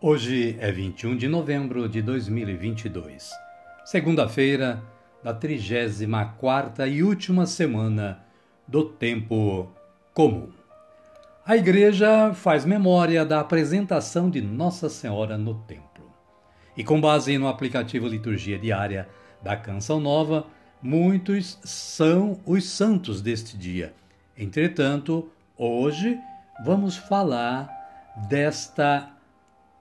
Hoje é 21 de novembro de 2022, segunda-feira da 34 e última semana do tempo comum. A igreja faz memória da apresentação de Nossa Senhora no templo. E com base no aplicativo Liturgia Diária da Canção Nova, muitos são os santos deste dia. Entretanto, hoje vamos falar desta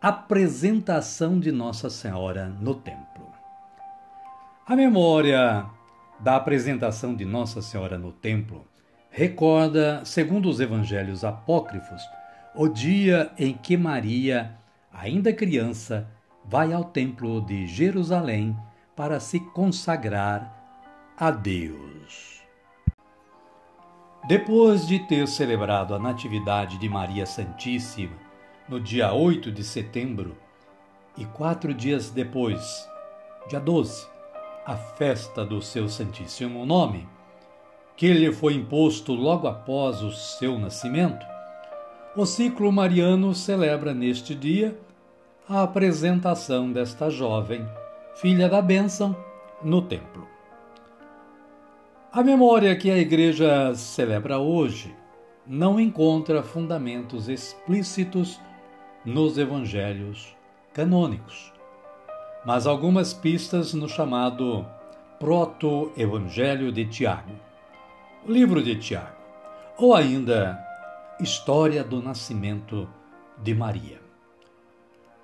apresentação de Nossa Senhora no templo. A memória da apresentação de Nossa Senhora no templo recorda, segundo os evangelhos apócrifos, o dia em que Maria, ainda criança, vai ao templo de Jerusalém para se consagrar a Deus. Depois de ter celebrado a Natividade de Maria Santíssima no dia 8 de setembro, e quatro dias depois, dia 12, a festa do seu Santíssimo Nome, que lhe foi imposto logo após o seu nascimento, o ciclo mariano celebra neste dia a apresentação desta jovem, filha da bênção, no templo. A memória que a Igreja celebra hoje não encontra fundamentos explícitos nos evangelhos canônicos, mas algumas pistas no chamado Proto-Evangelho de Tiago, o livro de Tiago, ou ainda História do Nascimento de Maria.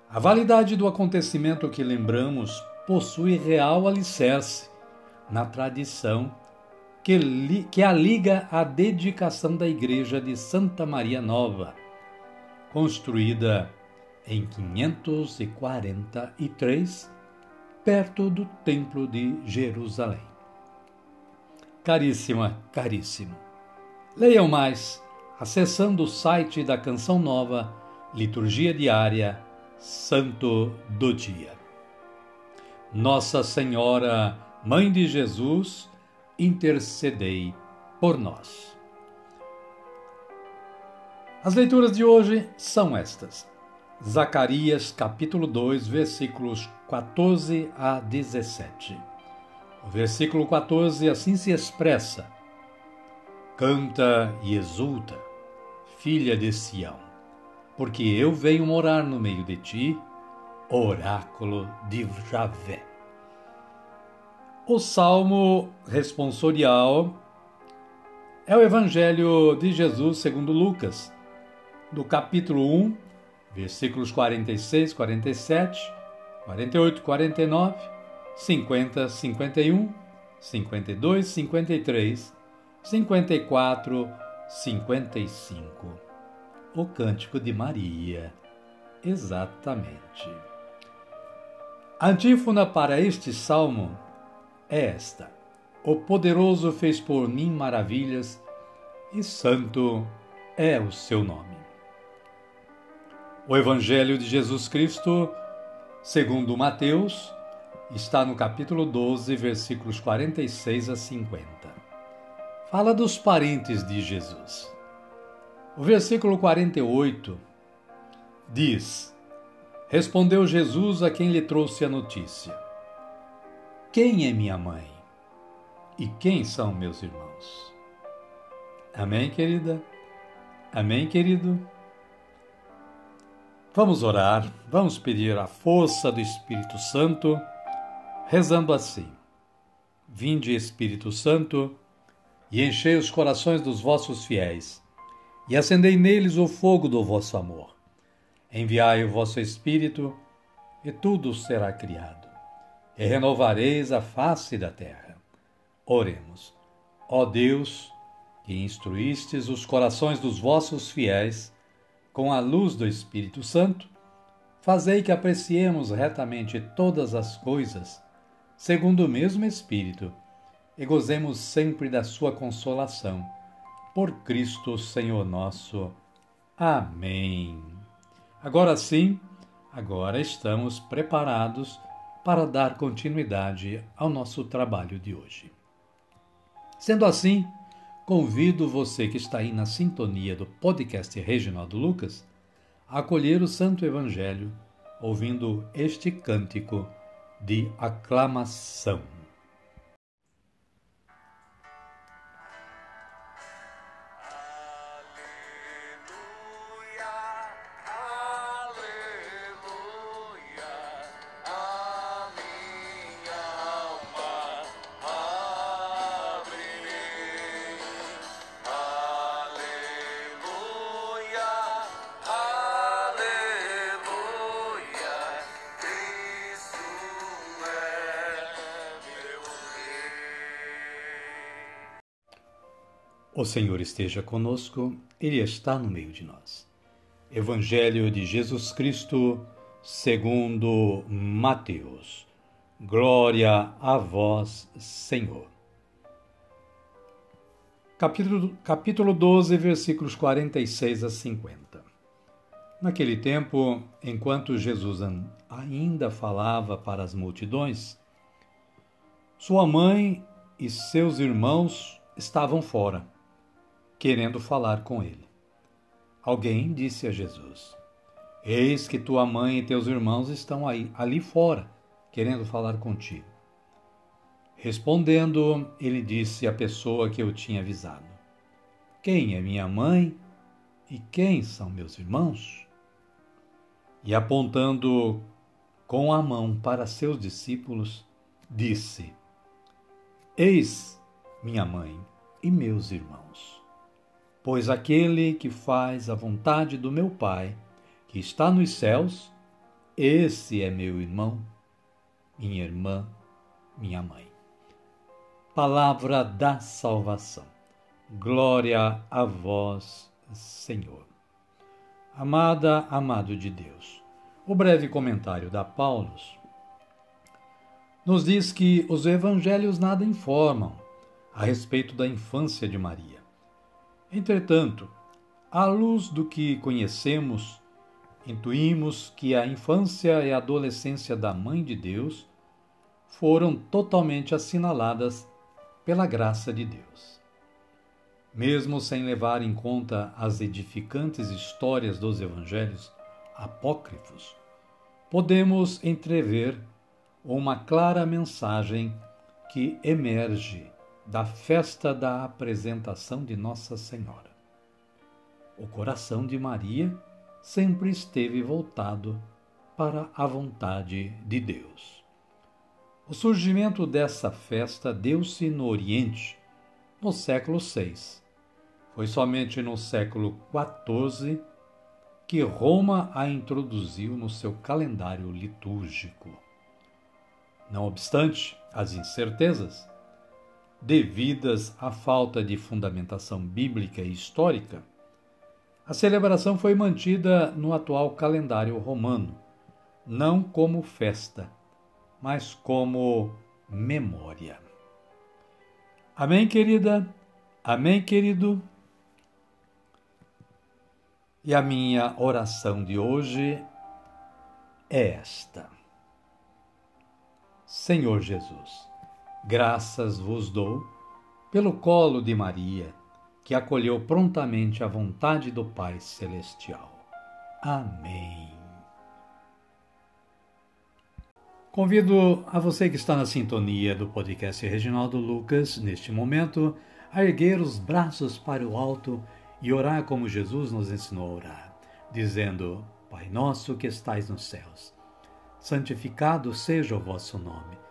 A validade do acontecimento que lembramos possui real alicerce na tradição que, li, que a liga à dedicação da Igreja de Santa Maria Nova, construída em 543, perto do Templo de Jerusalém. Caríssima, caríssimo, leiam mais acessando o site da Canção Nova, Liturgia Diária, Santo do Dia. Nossa Senhora, Mãe de Jesus, intercedei por nós. As leituras de hoje são estas. Zacarias capítulo 2, versículos 14 a 17. O versículo 14 assim se expressa: Canta e exulta, filha de Sião, porque eu venho morar no meio de ti, oráculo de Javé. O salmo responsorial é o evangelho de Jesus segundo Lucas, do capítulo 1, versículos 46, 47, 48, 49, 50, 51, 52, 53, 54, 55. O Cântico de Maria. Exatamente. A antífona para este salmo é esta: O poderoso fez por mim maravilhas e santo é o seu nome. O Evangelho de Jesus Cristo, segundo Mateus, está no capítulo 12, versículos 46 a 50. Fala dos parentes de Jesus. O versículo 48 diz: Respondeu Jesus a quem lhe trouxe a notícia: Quem é minha mãe? E quem são meus irmãos? Amém, querida? Amém, querido? Vamos orar, vamos pedir a força do Espírito Santo, rezando assim: Vinde, Espírito Santo, e enchei os corações dos vossos fiéis, e acendei neles o fogo do vosso amor. Enviai o vosso Espírito, e tudo será criado, e renovareis a face da terra. Oremos. Ó Deus, que instruístes os corações dos vossos fiéis com a luz do Espírito Santo, fazei que apreciemos retamente todas as coisas segundo o mesmo Espírito, e gozemos sempre da Sua consolação. Por Cristo Senhor nosso. Amém. Agora sim, agora estamos preparados para dar continuidade ao nosso trabalho de hoje. Sendo assim, convido você que está aí na sintonia do podcast Reginaldo Lucas a acolher o Santo Evangelho ouvindo este cântico de aclamação. O Senhor esteja conosco, Ele está no meio de nós. Evangelho de Jesus Cristo, segundo Mateus. Glória a vós, Senhor. Capítulo, capítulo 12, versículos 46 a 50. Naquele tempo, enquanto Jesus ainda falava para as multidões, sua mãe e seus irmãos estavam fora querendo falar com ele. Alguém disse a Jesus: Eis que tua mãe e teus irmãos estão aí, ali fora, querendo falar contigo. Respondendo, ele disse à pessoa que eu tinha avisado: Quem é minha mãe e quem são meus irmãos? E apontando com a mão para seus discípulos, disse: Eis minha mãe e meus irmãos. Pois aquele que faz a vontade do meu Pai, que está nos céus, esse é meu irmão, minha irmã, minha mãe. Palavra da salvação. Glória a vós, Senhor. Amada, amado de Deus. O breve comentário da Paulus nos diz que os evangelhos nada informam a respeito da infância de Maria. Entretanto, à luz do que conhecemos, intuímos que a infância e a adolescência da Mãe de Deus foram totalmente assinaladas pela graça de Deus. Mesmo sem levar em conta as edificantes histórias dos evangelhos apócrifos, podemos entrever uma clara mensagem que emerge da festa da apresentação de Nossa Senhora. O coração de Maria sempre esteve voltado para a vontade de Deus. O surgimento dessa festa deu-se no Oriente, no século VI. Foi somente no século XIV que Roma a introduziu no seu calendário litúrgico. Não obstante as incertezas, devidas à falta de fundamentação bíblica e histórica, a celebração foi mantida no atual calendário romano, não como festa, mas como memória. Amém, querida? Amém, querido? E a minha oração de hoje é esta: Senhor Jesus Graças vos dou pelo colo de Maria, que acolheu prontamente a vontade do Pai Celestial. Amém. Convido a você que está na sintonia do podcast Reginaldo Lucas, neste momento, a erguer os braços para o alto e orar como Jesus nos ensinou a orar, dizendo: Pai nosso que estais nos céus, santificado seja o vosso nome.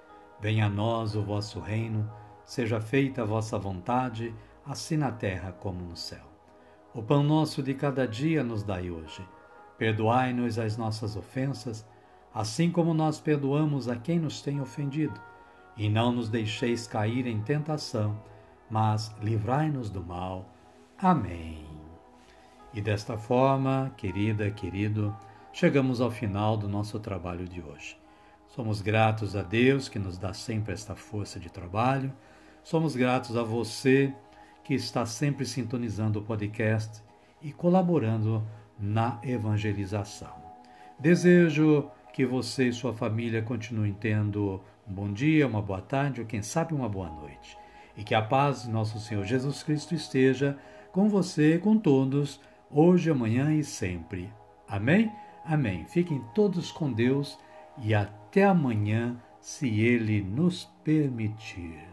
Venha a nós o vosso reino, seja feita a vossa vontade, assim na terra como no céu. O pão nosso de cada dia nos dai hoje. Perdoai-nos as nossas ofensas, assim como nós perdoamos a quem nos tem ofendido. E não nos deixeis cair em tentação, mas livrai-nos do mal. Amém. E desta forma, querida, querido, chegamos ao final do nosso trabalho de hoje. Somos gratos a Deus que nos dá sempre esta força de trabalho. Somos gratos a você que está sempre sintonizando o podcast e colaborando na evangelização. Desejo que você e sua família continuem tendo um bom dia, uma boa tarde ou quem sabe uma boa noite. E que a paz de nosso Senhor Jesus Cristo esteja com você, com todos, hoje, amanhã e sempre. Amém? Amém. Fiquem todos com Deus e até amanhã, se Ele nos permitir.